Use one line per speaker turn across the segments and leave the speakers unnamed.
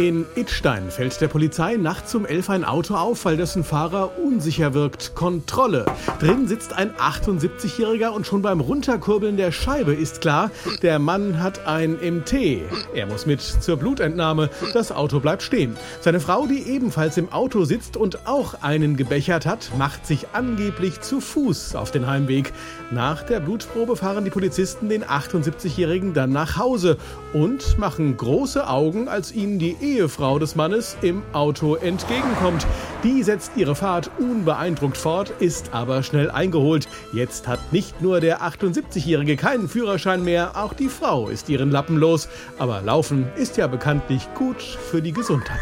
In Idstein fällt der Polizei nachts um elf ein Auto auf, weil dessen Fahrer unsicher wirkt. Kontrolle. Drin sitzt ein 78-Jähriger und schon beim Runterkurbeln der Scheibe ist klar, der Mann hat ein MT. Er muss mit zur Blutentnahme. Das Auto bleibt stehen. Seine Frau, die ebenfalls im Auto sitzt und auch einen gebechert hat, macht sich angeblich zu Fuß auf den Heimweg. Nach der Blutprobe fahren die Polizisten den 78-Jährigen dann nach Hause und machen große Augen, als ihnen die Ehefrau des Mannes im Auto entgegenkommt. Die setzt ihre Fahrt unbeeindruckt fort, ist aber schnell eingeholt. Jetzt hat nicht nur der 78-Jährige keinen Führerschein mehr, auch die Frau ist ihren Lappen los. Aber Laufen ist ja bekanntlich gut für die Gesundheit.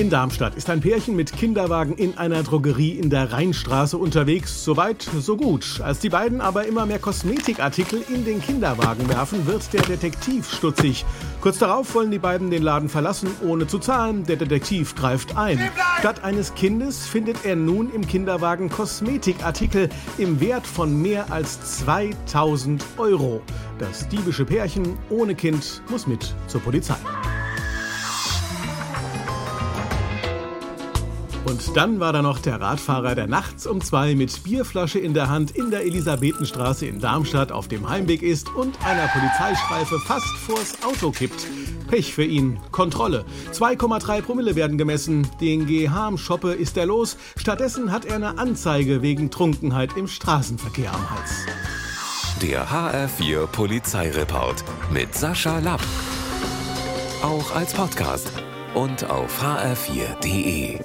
In Darmstadt ist ein Pärchen mit Kinderwagen in einer Drogerie in der Rheinstraße unterwegs. Soweit, so gut. Als die beiden aber immer mehr Kosmetikartikel in den Kinderwagen werfen, wird der Detektiv stutzig. Kurz darauf wollen die beiden den Laden verlassen, ohne zu zahlen. Der Detektiv greift ein. Statt eines Kindes findet er nun im Kinderwagen Kosmetikartikel im Wert von mehr als 2000 Euro. Das diebische Pärchen ohne Kind muss mit zur Polizei. Und dann war da noch der Radfahrer, der nachts um zwei mit Bierflasche in der Hand in der Elisabethenstraße in Darmstadt auf dem Heimweg ist und einer Polizeistreife fast vors Auto kippt. Pech für ihn. Kontrolle. 2,3 Promille werden gemessen. Den GH-Schoppe ist er los. Stattdessen hat er eine Anzeige wegen Trunkenheit im Straßenverkehr am Hals.
Der HR4 Polizeireport mit Sascha Lapp. Auch als Podcast und auf hr4.de.